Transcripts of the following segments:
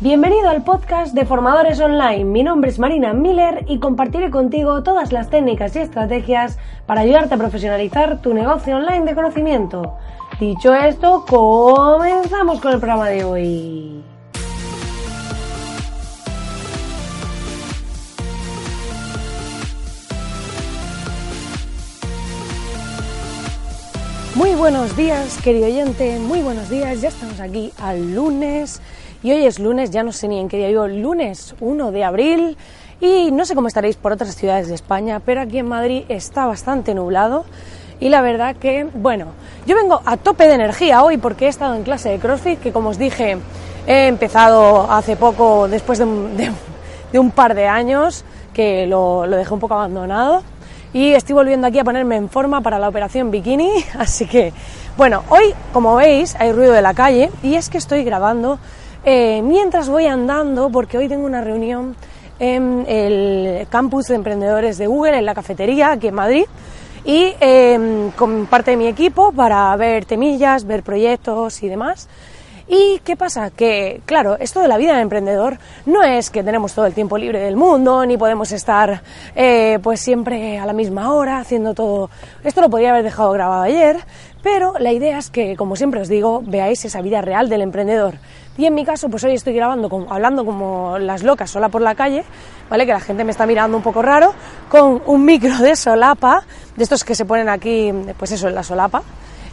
Bienvenido al podcast de Formadores Online. Mi nombre es Marina Miller y compartiré contigo todas las técnicas y estrategias para ayudarte a profesionalizar tu negocio online de conocimiento. Dicho esto, comenzamos con el programa de hoy. Muy buenos días, querido oyente, muy buenos días. Ya estamos aquí al lunes y hoy es lunes, ya no sé ni en qué día vivo, lunes 1 de abril. Y no sé cómo estaréis por otras ciudades de España, pero aquí en Madrid está bastante nublado. Y la verdad que, bueno, yo vengo a tope de energía hoy porque he estado en clase de CrossFit, que como os dije, he empezado hace poco, después de un, par de años, que lo, lo dejé un poco abandonado. Y estoy volviendo aquí a ponerme en forma para la operación bikini, así que, bueno, hoy, como veis, hay ruido de la calle y es que estoy grabando eh, mientras voy andando, porque hoy tengo una reunión en el campus de emprendedores de Google, en la cafetería aquí en Madrid, y em, con parte de mi equipo para ver temillas, ver proyectos y demás. ¿Y qué pasa? Que, claro, esto de la vida de emprendedor no es que tenemos todo el tiempo libre del mundo, ni podemos estar eh, pues siempre a la misma hora haciendo todo. Esto lo podría haber dejado grabado ayer, pero la idea es que, como siempre os digo, veáis esa vida real del emprendedor. Y en mi caso, pues hoy estoy grabando, hablando como las locas sola por la calle, ¿vale? Que la gente me está mirando un poco raro, con un micro de solapa, de estos que se ponen aquí, pues eso, en la solapa.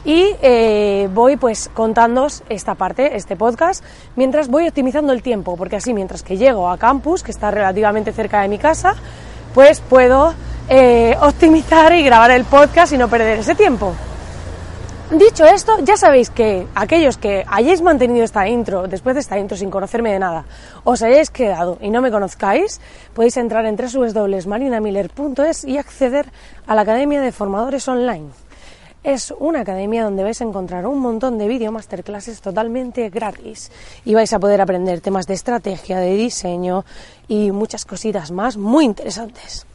Y eh, voy pues contándoos esta parte, este podcast, mientras voy optimizando el tiempo, porque así mientras que llego a campus, que está relativamente cerca de mi casa, pues puedo eh, optimizar y grabar el podcast y no perder ese tiempo. Dicho esto, ya sabéis que aquellos que hayáis mantenido esta intro, después de esta intro sin conocerme de nada, os hayáis quedado y no me conozcáis, podéis entrar en www.marinamiller.es y acceder a la Academia de Formadores Online. Es una academia donde vais a encontrar un montón de video masterclasses totalmente gratis y vais a poder aprender temas de estrategia, de diseño y muchas cositas más muy interesantes.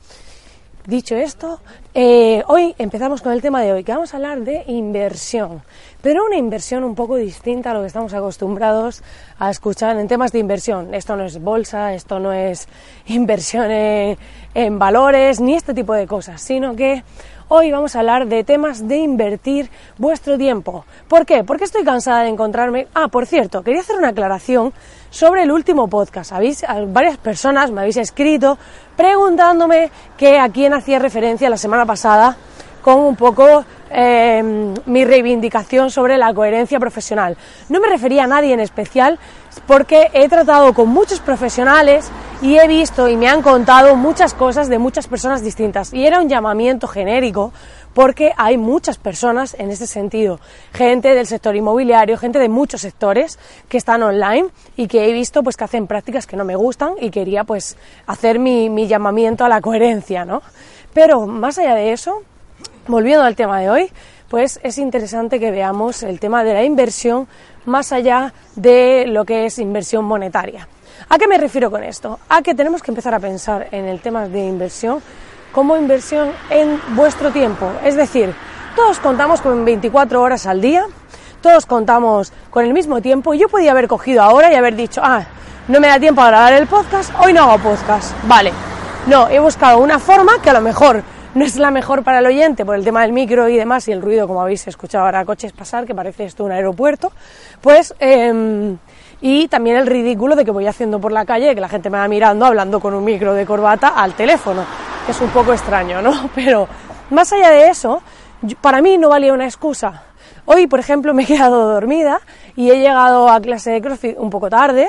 Dicho esto, eh, hoy empezamos con el tema de hoy, que vamos a hablar de inversión, pero una inversión un poco distinta a lo que estamos acostumbrados a escuchar en temas de inversión. Esto no es bolsa, esto no es inversión en valores, ni este tipo de cosas, sino que Hoy vamos a hablar de temas de invertir vuestro tiempo. ¿Por qué? Porque estoy cansada de encontrarme. Ah, por cierto, quería hacer una aclaración sobre el último podcast. ¿Habéis, varias personas me habéis escrito preguntándome que a quién hacía referencia la semana pasada con un poco eh, mi reivindicación sobre la coherencia profesional. No me refería a nadie en especial porque he tratado con muchos profesionales y he visto y me han contado muchas cosas de muchas personas distintas. Y era un llamamiento genérico porque hay muchas personas en ese sentido, gente del sector inmobiliario, gente de muchos sectores que están online y que he visto pues que hacen prácticas que no me gustan y quería pues hacer mi, mi llamamiento a la coherencia, ¿no? Pero más allá de eso, volviendo al tema de hoy, pues es interesante que veamos el tema de la inversión más allá de lo que es inversión monetaria. ¿A qué me refiero con esto? A que tenemos que empezar a pensar en el tema de inversión como inversión en vuestro tiempo. Es decir, todos contamos con 24 horas al día, todos contamos con el mismo tiempo. Yo podía haber cogido ahora y haber dicho, ah, no me da tiempo a grabar el podcast, hoy no hago podcast. Vale. No, he buscado una forma que a lo mejor no es la mejor para el oyente por el tema del micro y demás y el ruido, como habéis escuchado ahora, coches pasar, que parece esto un aeropuerto, pues... Eh, y también el ridículo de que voy haciendo por la calle, que la gente me va mirando hablando con un micro de corbata al teléfono, que es un poco extraño, ¿no? Pero más allá de eso, para mí no valía una excusa. Hoy, por ejemplo, me he quedado dormida y he llegado a clase de CrossFit un poco tarde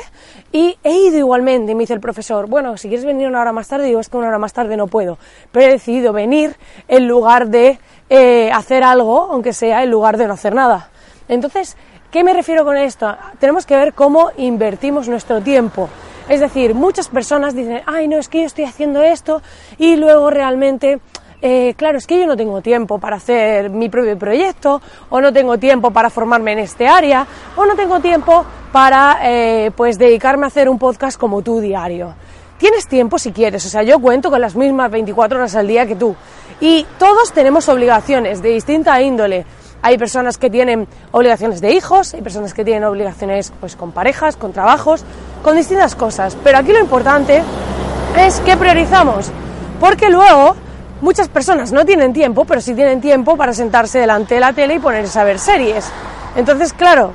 y he ido igualmente. Y me dice el profesor, bueno, si quieres venir una hora más tarde, digo, es que una hora más tarde no puedo. Pero he decidido venir en lugar de eh, hacer algo, aunque sea en lugar de no hacer nada. Entonces, ¿Qué me refiero con esto? Tenemos que ver cómo invertimos nuestro tiempo. Es decir, muchas personas dicen, ay, no, es que yo estoy haciendo esto y luego realmente eh, claro, es que yo no tengo tiempo para hacer mi propio proyecto, o no tengo tiempo para formarme en este área, o no tengo tiempo para eh, pues dedicarme a hacer un podcast como tú diario. Tienes tiempo si quieres, o sea, yo cuento con las mismas 24 horas al día que tú. Y todos tenemos obligaciones de distinta índole. Hay personas que tienen obligaciones de hijos, hay personas que tienen obligaciones pues con parejas, con trabajos, con distintas cosas. Pero aquí lo importante es que priorizamos, porque luego muchas personas no tienen tiempo, pero sí tienen tiempo para sentarse delante de la tele y ponerse a ver series. Entonces, claro,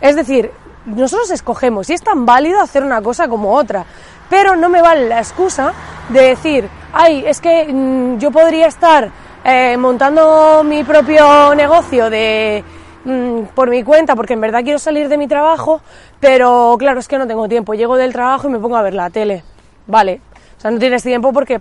es decir, nosotros escogemos y es tan válido hacer una cosa como otra, pero no me vale la excusa de decir, ay, es que mm, yo podría estar eh, montando mi propio negocio de mm, por mi cuenta, porque en verdad quiero salir de mi trabajo, pero claro, es que no tengo tiempo. Llego del trabajo y me pongo a ver la tele. Vale, o sea, no tienes tiempo porque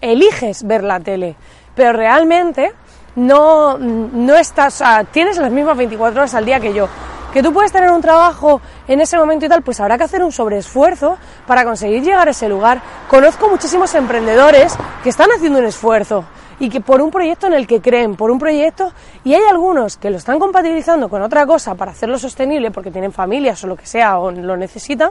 eliges ver la tele, pero realmente no, no estás, o tienes las mismas 24 horas al día que yo. Que tú puedes tener un trabajo en ese momento y tal, pues habrá que hacer un sobreesfuerzo para conseguir llegar a ese lugar. Conozco muchísimos emprendedores que están haciendo un esfuerzo y que por un proyecto en el que creen, por un proyecto, y hay algunos que lo están compatibilizando con otra cosa para hacerlo sostenible porque tienen familias o lo que sea o lo necesitan,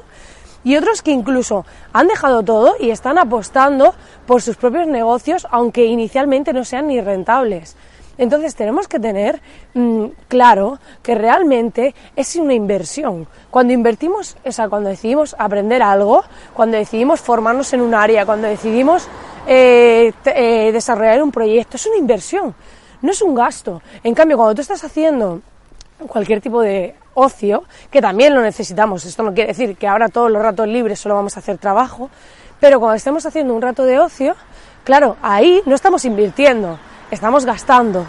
y otros que incluso han dejado todo y están apostando por sus propios negocios, aunque inicialmente no sean ni rentables. Entonces tenemos que tener mm, claro que realmente es una inversión. Cuando invertimos, o sea, cuando decidimos aprender algo, cuando decidimos formarnos en un área, cuando decidimos eh, eh, desarrollar un proyecto, es una inversión, no es un gasto. En cambio, cuando tú estás haciendo cualquier tipo de ocio, que también lo necesitamos, esto no quiere decir que ahora todos los ratos libres solo vamos a hacer trabajo, pero cuando estemos haciendo un rato de ocio, claro, ahí no estamos invirtiendo, estamos gastando.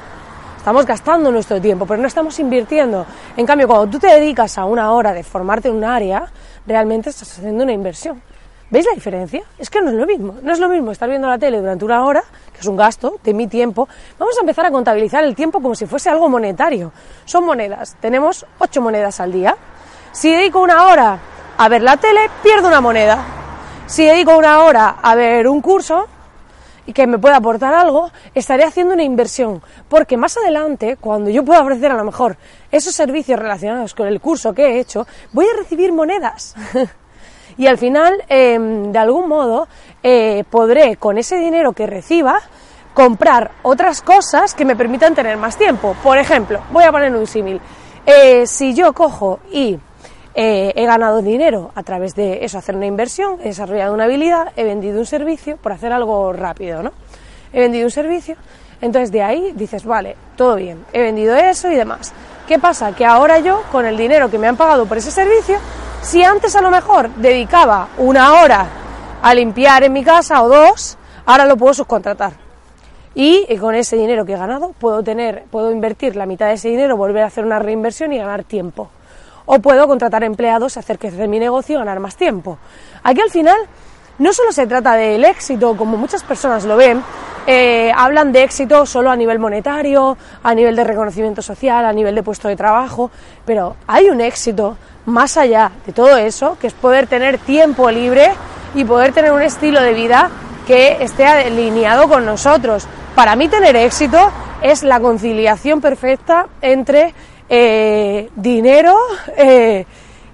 Estamos gastando nuestro tiempo, pero no estamos invirtiendo. En cambio, cuando tú te dedicas a una hora de formarte en un área, realmente estás haciendo una inversión. ¿Veis la diferencia? Es que no es lo mismo. No es lo mismo estar viendo la tele durante una hora, que es un gasto de mi tiempo. Vamos a empezar a contabilizar el tiempo como si fuese algo monetario. Son monedas. Tenemos ocho monedas al día. Si dedico una hora a ver la tele, pierdo una moneda. Si dedico una hora a ver un curso y que me pueda aportar algo, estaré haciendo una inversión. Porque más adelante, cuando yo pueda ofrecer a lo mejor esos servicios relacionados con el curso que he hecho, voy a recibir monedas. y al final, em, de algún modo, eh, podré con ese dinero que reciba comprar otras cosas que me permitan tener más tiempo. Por ejemplo, voy a poner un símil. Eh, si yo cojo y eh, he ganado dinero a través de eso, hacer una inversión, he desarrollado una habilidad, he vendido un servicio, por hacer algo rápido, ¿no? He vendido un servicio, entonces de ahí dices, vale, todo bien, he vendido eso y demás. ¿Qué pasa? Que ahora yo, con el dinero que me han pagado por ese servicio, si antes a lo mejor dedicaba una hora a limpiar en mi casa o dos, ahora lo puedo subcontratar. Y con ese dinero que he ganado puedo tener, puedo invertir la mitad de ese dinero, volver a hacer una reinversión y ganar tiempo. O puedo contratar empleados, hacer crecer mi negocio y ganar más tiempo. Aquí al final no solo se trata del éxito, como muchas personas lo ven, eh, hablan de éxito solo a nivel monetario, a nivel de reconocimiento social, a nivel de puesto de trabajo, pero hay un éxito más allá de todo eso, que es poder tener tiempo libre y poder tener un estilo de vida que esté alineado con nosotros. Para mí tener éxito es la conciliación perfecta entre eh, dinero eh,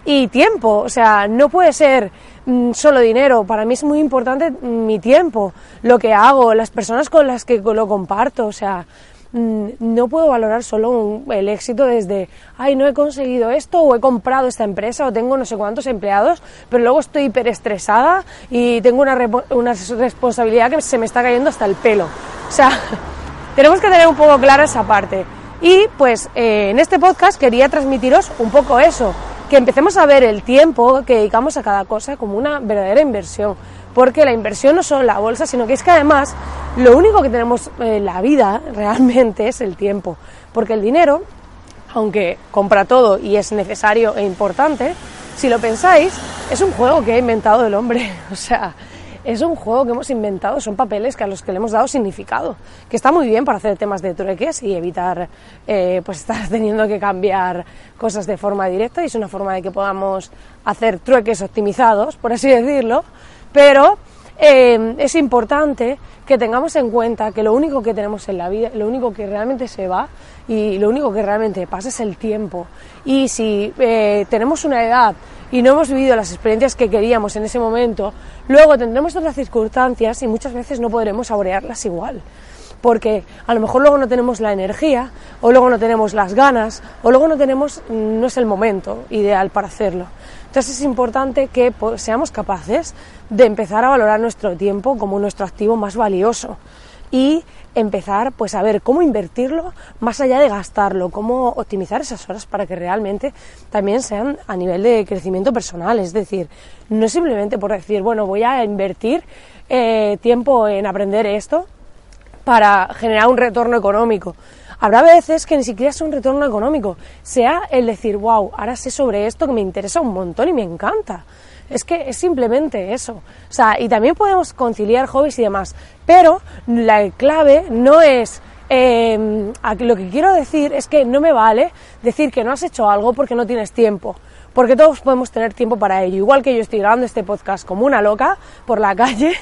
y tiempo. O sea, no puede ser mm, solo dinero. Para mí es muy importante mi tiempo, lo que hago, las personas con las que lo comparto. O sea, no puedo valorar solo el éxito desde, ay, no he conseguido esto, o he comprado esta empresa, o tengo no sé cuántos empleados, pero luego estoy hiperestresada y tengo una, una responsabilidad que se me está cayendo hasta el pelo. O sea, tenemos que tener un poco clara esa parte. Y pues eh, en este podcast quería transmitiros un poco eso, que empecemos a ver el tiempo que dedicamos a cada cosa como una verdadera inversión porque la inversión no solo la bolsa, sino que es que además lo único que tenemos en la vida realmente es el tiempo, porque el dinero, aunque compra todo y es necesario e importante, si lo pensáis, es un juego que ha inventado el hombre, o sea, es un juego que hemos inventado, son papeles que a los que le hemos dado significado, que está muy bien para hacer temas de trueques y evitar eh, pues estar teniendo que cambiar cosas de forma directa y es una forma de que podamos hacer trueques optimizados, por así decirlo, pero eh, es importante que tengamos en cuenta que lo único que tenemos en la vida, lo único que realmente se va y lo único que realmente pasa es el tiempo. Y si eh, tenemos una edad y no hemos vivido las experiencias que queríamos en ese momento, luego tendremos otras circunstancias y muchas veces no podremos saborearlas igual. Porque a lo mejor luego no tenemos la energía, o luego no tenemos las ganas, o luego no tenemos, no es el momento ideal para hacerlo. Entonces es importante que seamos capaces de empezar a valorar nuestro tiempo como nuestro activo más valioso y empezar pues a ver cómo invertirlo más allá de gastarlo, cómo optimizar esas horas para que realmente también sean a nivel de crecimiento personal, es decir, no simplemente por decir, bueno, voy a invertir eh, tiempo en aprender esto para generar un retorno económico. Habrá veces que ni siquiera sea un retorno económico, sea el decir, wow, ahora sé sobre esto que me interesa un montón y me encanta. Es que es simplemente eso. O sea, y también podemos conciliar hobbies y demás, pero la clave no es eh, lo que quiero decir es que no me vale decir que no has hecho algo porque no tienes tiempo, porque todos podemos tener tiempo para ello. Igual que yo estoy grabando este podcast como una loca por la calle,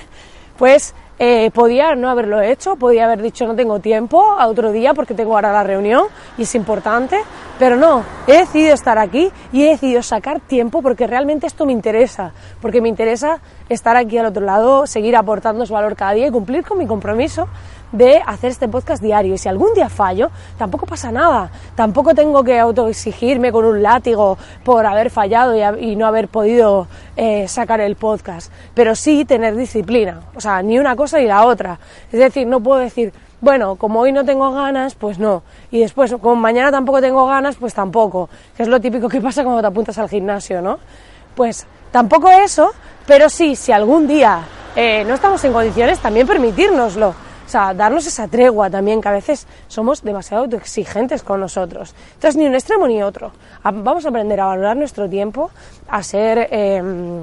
pues eh, podía no haberlo hecho, podía haber dicho no tengo tiempo a otro día porque tengo ahora la reunión y es importante, pero no, he decidido estar aquí y he decidido sacar tiempo porque realmente esto me interesa, porque me interesa estar aquí al otro lado, seguir aportando su valor cada día y cumplir con mi compromiso de hacer este podcast diario. Y si algún día fallo, tampoco pasa nada. Tampoco tengo que autoexigirme con un látigo por haber fallado y, no haber podido eh, sacar el podcast. Pero sí tener disciplina. O sea, ni una cosa ni la otra. Es decir, no puedo decir, bueno, como hoy no tengo ganas, pues no. Y después, como mañana tampoco tengo ganas, pues tampoco. Que es lo típico que pasa cuando te apuntas al gimnasio, ¿no? Pues tampoco eso, pero sí, si algún día eh, no estamos en condiciones, también permitírnoslo o sea, darnos esa tregua también, que a veces somos demasiado exigentes con nosotros. Entonces, ni un extremo ni otro. Vamos a aprender a valorar nuestro tiempo, a ser em,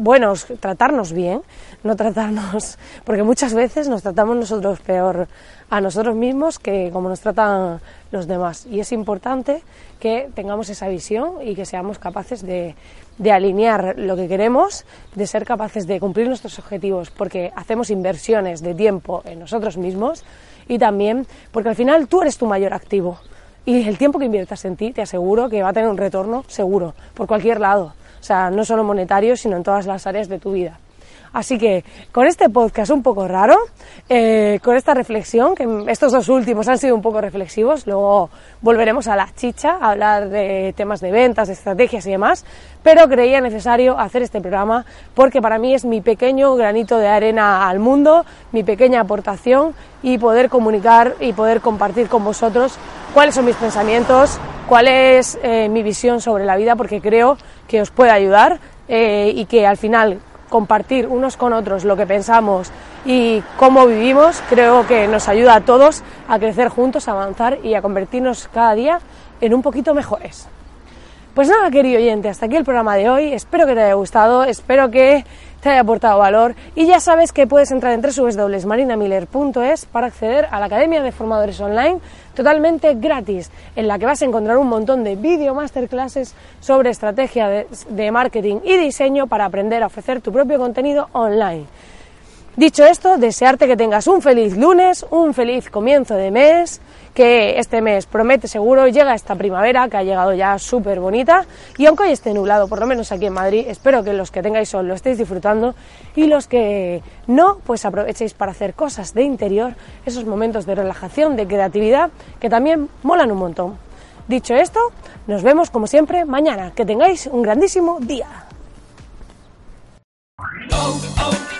buenos, tratarnos bien, no tratarnos, porque muchas veces nos tratamos nosotros peor a nosotros mismos que como nos tratan los demás. Y es importante que tengamos esa visión y que seamos capaces de, de alinear lo que queremos, de ser capaces de cumplir nuestros objetivos, porque hacemos inversiones de tiempo en nosotros mismos y también porque al final tú eres tu mayor activo. Y el tiempo que inviertas en ti, te aseguro que va a tener un retorno seguro, por cualquier lado. O sea, no solo monetario, sino en todas las áreas de tu vida. Así que con este podcast un poco raro, eh, con esta reflexión, que estos dos últimos han sido un poco reflexivos, luego volveremos a la chicha, a hablar de temas de ventas, de estrategias y demás, pero creía necesario hacer este programa porque para mí es mi pequeño granito de arena al mundo, mi pequeña aportación y poder comunicar y poder compartir con vosotros cuáles son mis pensamientos, cuál es eh, mi visión sobre la vida, porque creo que os puede ayudar eh, y que al final compartir unos con otros lo que pensamos y cómo vivimos, creo que nos ayuda a todos a crecer juntos, a avanzar y a convertirnos cada día en un poquito mejores. Pues nada, querido oyente, hasta aquí el programa de hoy. Espero que te haya gustado, espero que te haya aportado valor y ya sabes que puedes entrar en www.marinamiller.es para acceder a la Academia de Formadores Online totalmente gratis, en la que vas a encontrar un montón de video masterclasses sobre estrategia de, de marketing y diseño para aprender a ofrecer tu propio contenido online. Dicho esto, desearte que tengas un feliz lunes, un feliz comienzo de mes, que este mes promete seguro, llega esta primavera que ha llegado ya súper bonita y aunque hoy esté nublado, por lo menos aquí en Madrid, espero que los que tengáis sol lo estéis disfrutando y los que no, pues aprovechéis para hacer cosas de interior, esos momentos de relajación, de creatividad, que también molan un montón. Dicho esto, nos vemos como siempre mañana, que tengáis un grandísimo día. Oh, oh,